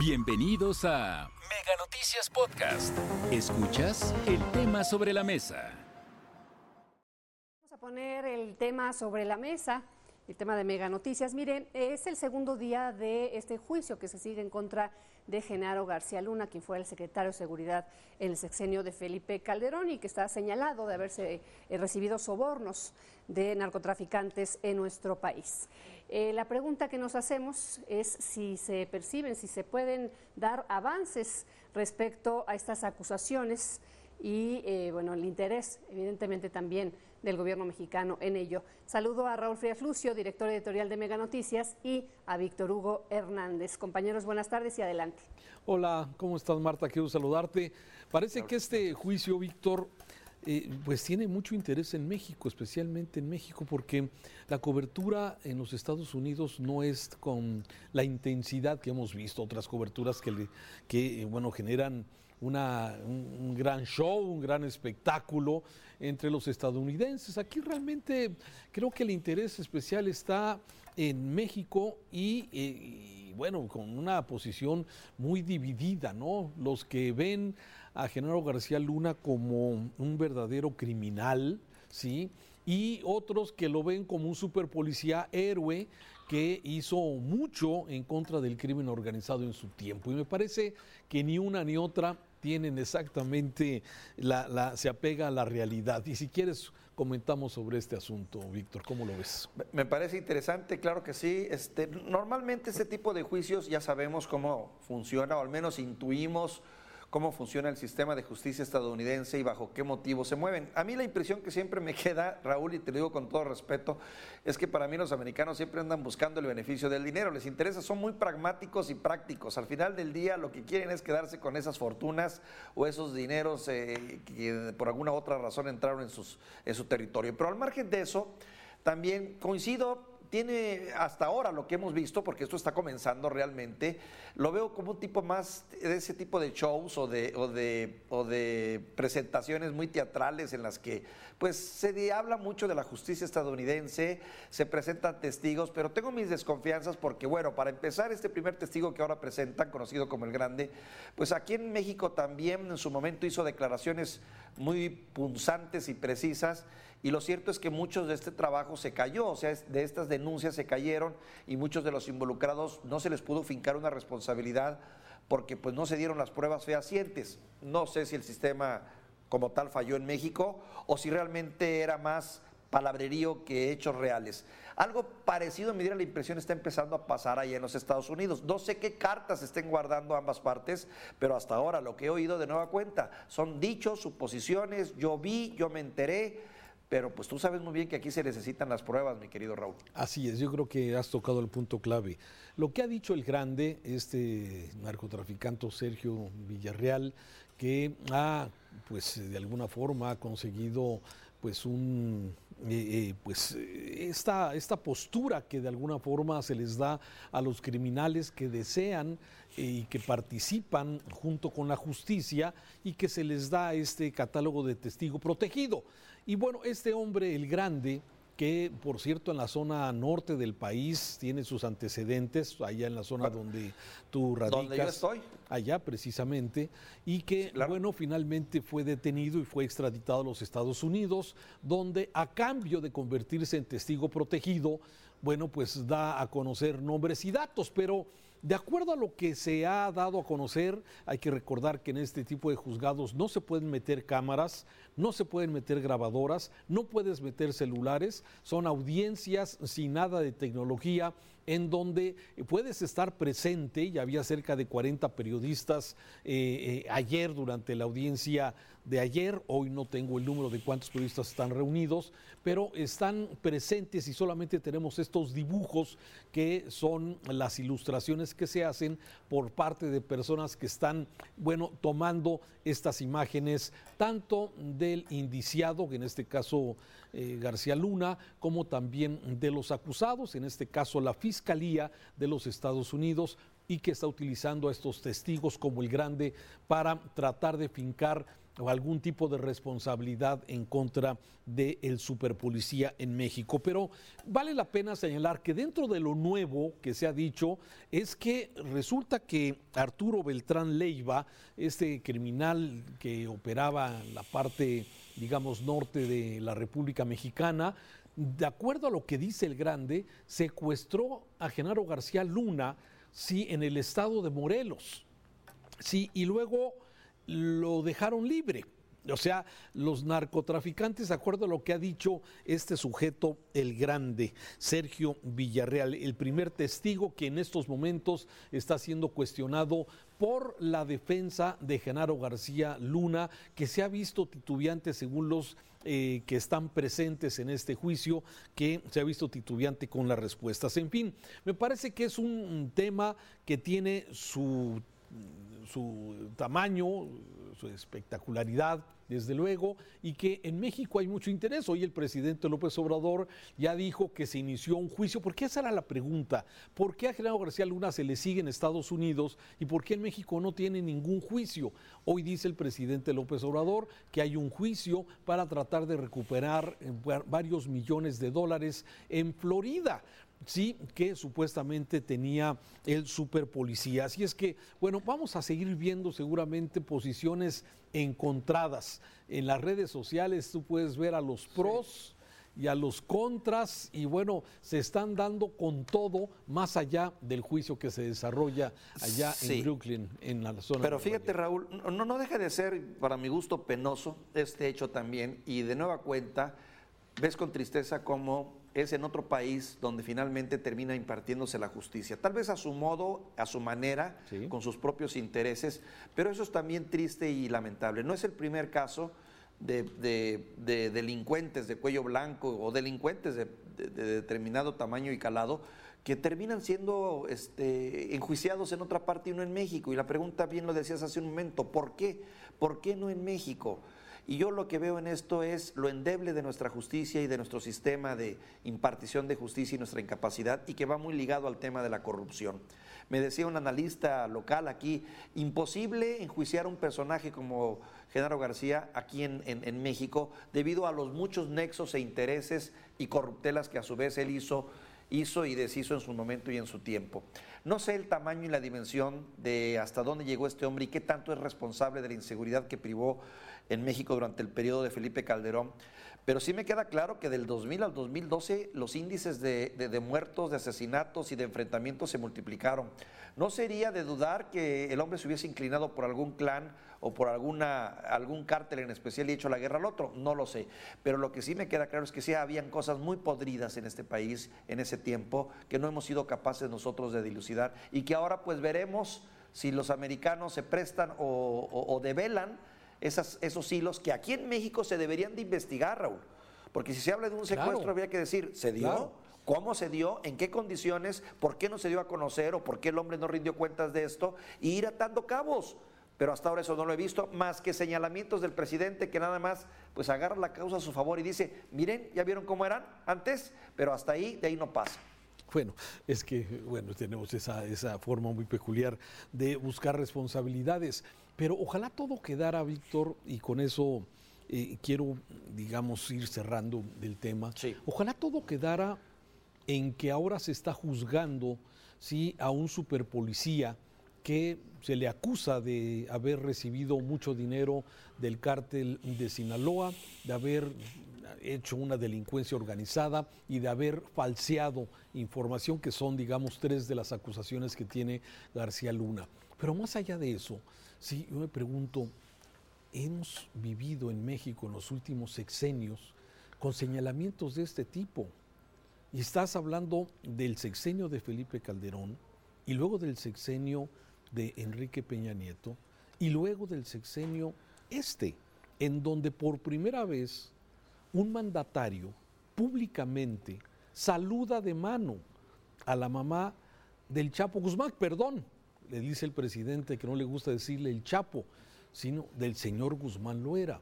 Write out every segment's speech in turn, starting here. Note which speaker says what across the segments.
Speaker 1: Bienvenidos a Mega Noticias Podcast. Escuchas el tema sobre la mesa.
Speaker 2: Vamos a poner el tema sobre la mesa el tema de Mega Noticias. Miren, es el segundo día de este juicio que se sigue en contra Genaro García Luna, quien fue el secretario de Seguridad en el sexenio de Felipe Calderón y que está señalado de haberse eh, recibido sobornos de narcotraficantes en nuestro país. Eh, la pregunta que nos hacemos es si se perciben, si se pueden dar avances respecto a estas acusaciones y eh, bueno, el interés evidentemente también del gobierno mexicano en ello. Saludo a Raúl Frías Lucio, director editorial de Mega Noticias, y a Víctor Hugo Hernández. Compañeros, buenas tardes y adelante.
Speaker 3: Hola, ¿cómo estás Marta? Quiero saludarte. Parece que este juicio, Víctor, eh, pues tiene mucho interés en México, especialmente en México, porque la cobertura en los Estados Unidos no es con la intensidad que hemos visto, otras coberturas que, que bueno, generan una, un, gran show, un gran espectáculo entre los estadounidenses. Aquí realmente creo que el interés especial está en México y, eh, y, bueno, con una posición muy dividida, ¿no? Los que ven a Genaro García Luna como un verdadero criminal, ¿sí? Y otros que lo ven como un superpolicía héroe que hizo mucho en contra del crimen organizado en su tiempo. Y me parece que ni una ni otra tienen exactamente, la, se apega a la realidad. Y si quieres, comentamos sobre este asunto, Víctor, ¿cómo lo ves?
Speaker 4: Me parece interesante, claro que sí. Este, normalmente este tipo de juicios ya sabemos cómo funciona, o al menos intuimos cómo funciona el sistema de justicia estadounidense y bajo qué motivos se mueven. A mí la impresión que siempre me queda, Raúl, y te lo digo con todo respeto, es que para mí los americanos siempre andan buscando el beneficio del dinero, les interesa, son muy pragmáticos y prácticos. Al final del día lo que quieren es quedarse con esas fortunas o esos dineros eh, que por alguna otra razón entraron en, sus, en su territorio. Pero al margen de eso, también coincido tiene hasta ahora lo que hemos visto, porque esto está comenzando realmente, lo veo como un tipo más de ese tipo de shows o de, o de, o de presentaciones muy teatrales en las que pues se habla mucho de la justicia estadounidense, se presentan testigos, pero tengo mis desconfianzas porque, bueno, para empezar, este primer testigo que ahora presentan, conocido como el Grande, pues aquí en México también en su momento hizo declaraciones muy punzantes y precisas y lo cierto es que muchos de este trabajo se cayó, o sea, de estas denuncias se cayeron y muchos de los involucrados no se les pudo fincar una responsabilidad porque pues no se dieron las pruebas fehacientes. No sé si el sistema como tal falló en México o si realmente era más palabrerío que hechos reales. Algo parecido, me diera la impresión, está empezando a pasar ahí en los Estados Unidos. No sé qué cartas estén guardando ambas partes, pero hasta ahora lo que he oído de nueva cuenta son dichos, suposiciones, yo vi, yo me enteré pero pues tú sabes muy bien que aquí se necesitan las pruebas, mi querido Raúl.
Speaker 3: Así es, yo creo que has tocado el punto clave. Lo que ha dicho el grande, este narcotraficante Sergio Villarreal, que ha, pues de alguna forma ha conseguido pues un eh, eh, pues esta, esta postura que de alguna forma se les da a los criminales que desean eh, y que participan junto con la justicia y que se les da este catálogo de testigo protegido. Y bueno, este hombre, el grande, que por cierto en la zona norte del país tiene sus antecedentes, allá en la zona donde tú radicas.
Speaker 4: Donde yo estoy.
Speaker 3: Allá precisamente, y que bueno, finalmente fue detenido y fue extraditado a los Estados Unidos, donde a cambio de convertirse en testigo protegido, bueno, pues da a conocer nombres y datos, pero de acuerdo a lo que se ha dado a conocer, hay que recordar que en este tipo de juzgados no se pueden meter cámaras, no se pueden meter grabadoras, no puedes meter celulares, son audiencias sin nada de tecnología en donde puedes estar presente, y había cerca de 40 periodistas eh, eh, ayer durante la audiencia de ayer, hoy no tengo el número de cuántos periodistas están reunidos, pero están presentes y solamente tenemos estos dibujos que son las ilustraciones que se hacen por parte de personas que están, bueno, tomando estas imágenes tanto del indiciado, en este caso eh, García Luna, como también de los acusados, en este caso la Fiscalía de los Estados Unidos, y que está utilizando a estos testigos como el grande para tratar de fincar o algún tipo de responsabilidad en contra del superpolicía en México. Pero vale la pena señalar que dentro de lo nuevo que se ha dicho es que resulta que Arturo Beltrán Leiva, este criminal que operaba en la parte, digamos, norte de la República Mexicana, de acuerdo a lo que dice el grande, secuestró a Genaro García Luna, sí, en el estado de Morelos. Sí, y luego lo dejaron libre. O sea, los narcotraficantes, de acuerdo a lo que ha dicho este sujeto, el grande, Sergio Villarreal, el primer testigo que en estos momentos está siendo cuestionado por la defensa de Genaro García Luna, que se ha visto titubeante según los eh, que están presentes en este juicio, que se ha visto titubeante con las respuestas. En fin, me parece que es un tema que tiene su su tamaño, su espectacularidad, desde luego, y que en México hay mucho interés. Hoy el presidente López Obrador ya dijo que se inició un juicio, porque esa era la pregunta. ¿Por qué a Genaro García Luna se le sigue en Estados Unidos y por qué en México no tiene ningún juicio? Hoy dice el presidente López Obrador que hay un juicio para tratar de recuperar eh, varios millones de dólares en Florida sí, que supuestamente tenía el superpolicía. Así es que, bueno, vamos a seguir viendo seguramente posiciones encontradas. En las redes sociales tú puedes ver a los pros. y a los contras y bueno, se están dando con todo más allá del juicio que se desarrolla allá en Brooklyn, en la zona.
Speaker 4: Pero fíjate Raúl, no, no deja de ser para mi gusto penoso este hecho también y de nueva cuenta ves con tristeza cómo es en otro país donde finalmente termina impartiéndose la justicia. Tal vez a su modo, a su manera, con sus propios intereses, pero eso es también triste y lamentable. No es el primer caso de, delincuentes de cuello blanco o delincuentes de, determinado tamaño y calado que terminan siendo este, enjuiciados en otra parte y no en México. Y la pregunta, bien lo decías hace un momento, ¿por qué? ¿Por qué no en México? Y yo lo que veo en esto es lo endeble de nuestra justicia y de nuestro sistema de impartición de justicia y nuestra incapacidad y que va muy ligado al tema de la corrupción. Me decía un analista local aquí, imposible enjuiciar a un personaje como Genaro García aquí en, en México debido a los muchos nexos e intereses y corruptelas que a su vez él hizo hizo y deshizo en su momento y en su tiempo. No sé el tamaño y la dimensión de hasta dónde llegó este hombre y qué tanto es responsable de la inseguridad que privó en México durante el periodo de Felipe Calderón, pero sí me queda claro que del 2000 al 2012 los índices de, muertos, de asesinatos y de enfrentamientos se multiplicaron. No sería de dudar que el hombre se hubiese inclinado por algún clan o por alguna, algún cártel en especial y hecho la guerra al otro, no lo sé. Pero lo que sí me queda claro es que sí habían cosas muy podridas en este país en ese tiempo que no hemos sido capaces nosotros de dilucidar y que ahora pues veremos si los americanos se prestan o develan esos hilos que aquí en México se deberían de investigar, Raúl. Porque si se habla de un secuestro, habría que decir, ¿se dio? ¿Cómo se dio? ¿En qué condiciones? ¿Por qué no se dio a conocer? ¿O por qué el hombre no rindió cuentas de esto? Y ir atando cabos. Pero hasta ahora eso no lo he visto, más que señalamientos del presidente que nada más pues agarra la causa a su favor y dice, miren, ya vieron cómo eran antes, pero hasta ahí, de ahí no pasa.
Speaker 3: Bueno, es que, bueno, tenemos esa, esa forma muy peculiar de buscar responsabilidades. Pero ojalá todo quedara, Víctor, y con eso eh, quiero, digamos, ir cerrando del tema. Ojalá todo quedara en que ahora se está juzgando ¿sí? a un superpolicía que se le acusa de haber recibido mucho dinero del cártel de Sinaloa, de haber hecho una delincuencia organizada y de haber falseado información, que son, digamos, tres de las acusaciones que tiene García Luna. Pero más allá de eso, Sí, yo me pregunto, hemos vivido en México en los últimos sexenios con señalamientos de este tipo. Y estás hablando del sexenio de Felipe Calderón y luego del sexenio de Enrique Peña Nieto y luego del sexenio este, en donde por primera vez un mandatario públicamente saluda de mano a la mamá del Chapo Guzmán, perdón, le dice el presidente que no le gusta decirle el Chapo, sino del señor Guzmán Loera.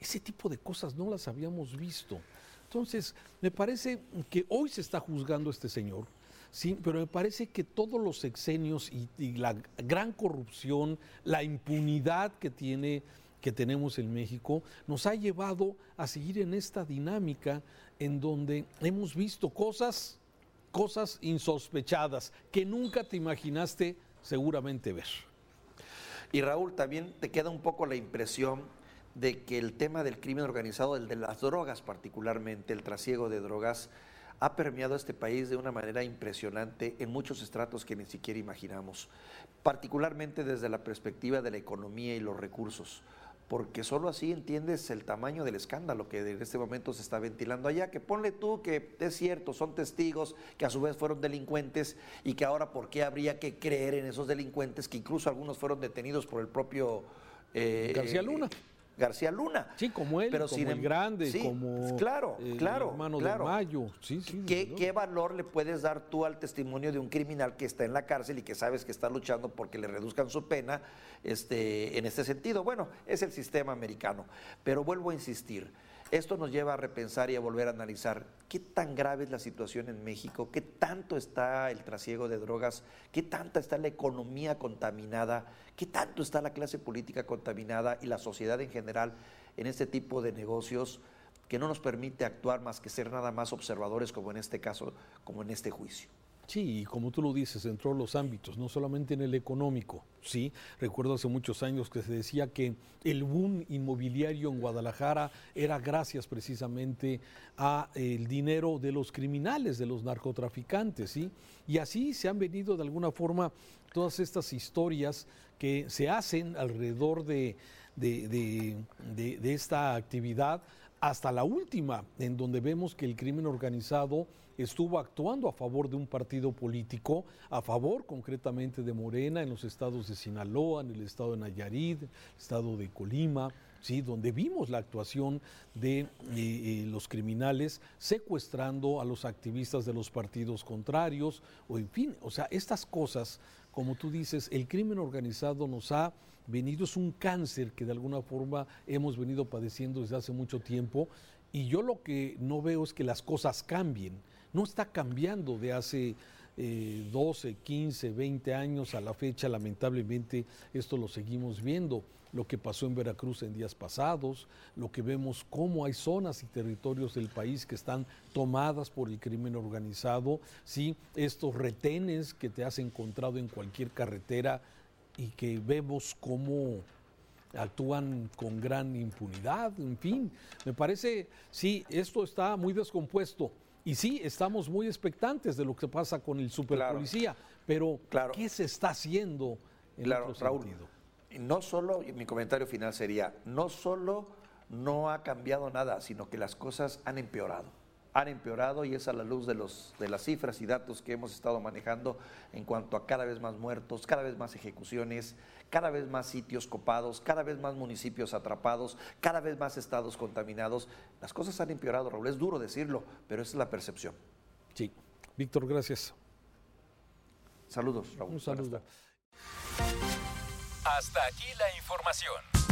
Speaker 3: Ese tipo de cosas no las habíamos visto. Entonces, me parece que hoy se está juzgando este señor, sí, pero me parece que todos los sexenios y, la gran corrupción, la impunidad que tiene que tenemos en México nos ha llevado a seguir en esta dinámica en donde hemos visto cosas, cosas insospechadas que nunca te imaginaste seguramente ver.
Speaker 4: Y Raúl, también te queda un poco la impresión de que el tema del crimen organizado, el de las drogas particularmente, el trasiego de drogas, ha permeado a este país de una manera impresionante en muchos estratos que ni siquiera imaginamos, particularmente desde la perspectiva de la economía y los recursos porque solo así entiendes el tamaño del escándalo que en este momento se está ventilando allá, que ponle tú que es cierto, son testigos que a su vez fueron delincuentes y que ahora por qué habría que creer en esos delincuentes, que incluso algunos fueron detenidos por el propio...
Speaker 3: Eh, García Luna.
Speaker 4: García Luna.
Speaker 3: Sí, como él, pero como el em- grande, como
Speaker 4: claro, claro,
Speaker 3: hermano
Speaker 4: de
Speaker 3: Mayo.
Speaker 4: ¿Qué, ¿Qué, valor le puedes dar tú al testimonio de un criminal que está en la cárcel y que sabes que está luchando porque le reduzcan su pena este, en este sentido? Bueno, es el sistema americano. Pero vuelvo a insistir, esto nos lleva a repensar y a volver a analizar qué tan grave es la situación en México, qué tanto está el trasiego de drogas, qué tanta está la economía contaminada, qué tanto está la clase política contaminada y la sociedad en general en este tipo de negocios que no nos permite actuar más que ser nada más observadores como en este caso, como en este juicio.
Speaker 3: Sí, y como tú lo dices, en los ámbitos, no solamente en el económico, ¿sí? Recuerdo hace muchos años que se decía que el boom inmobiliario en Guadalajara era gracias precisamente a el dinero de los criminales, de los narcotraficantes, ¿sí? Y así se han venido de alguna forma todas estas historias que se hacen alrededor de, de esta actividad hasta la última, en donde vemos que el crimen organizado estuvo actuando a favor de un partido político, a favor concretamente de Morena en los estados de Sinaloa, en el estado de Nayarit, el estado de Colima, ¿sí? donde vimos la actuación de eh, eh, los criminales secuestrando a los activistas de los partidos contrarios, o en fin, o sea, estas cosas, como tú dices, el crimen organizado nos ha venido, es un cáncer que de alguna forma hemos venido padeciendo desde hace mucho tiempo, y yo lo que no veo es que las cosas cambien no está cambiando de hace 12, 15, 20 años a la fecha, lamentablemente esto lo seguimos viendo, lo que pasó en Veracruz en días pasados, lo que vemos cómo hay zonas y territorios del país que están tomadas por el crimen organizado, ¿sí? estos retenes que te has encontrado en cualquier carretera y que vemos cómo actúan con gran impunidad, en fin, me parece, sí, esto está muy descompuesto y sí, estamos muy expectantes de lo que pasa con el superpolicía, pero ¿qué se está haciendo en claro, otro Raúl,
Speaker 4: No solo, mi comentario final sería, no solo no ha cambiado nada, sino que las cosas han empeorado han empeorado y es a la luz de, los, de las cifras y datos que hemos estado manejando en cuanto a cada vez más muertos, cada vez más ejecuciones, cada vez más sitios copados, cada vez más municipios atrapados, cada vez más estados contaminados. Las cosas han empeorado, Raúl, es duro decirlo, pero esa es la percepción.
Speaker 3: Sí. Víctor, gracias.
Speaker 4: Saludos, Raúl.
Speaker 3: Un saludo.
Speaker 1: Hasta aquí la información.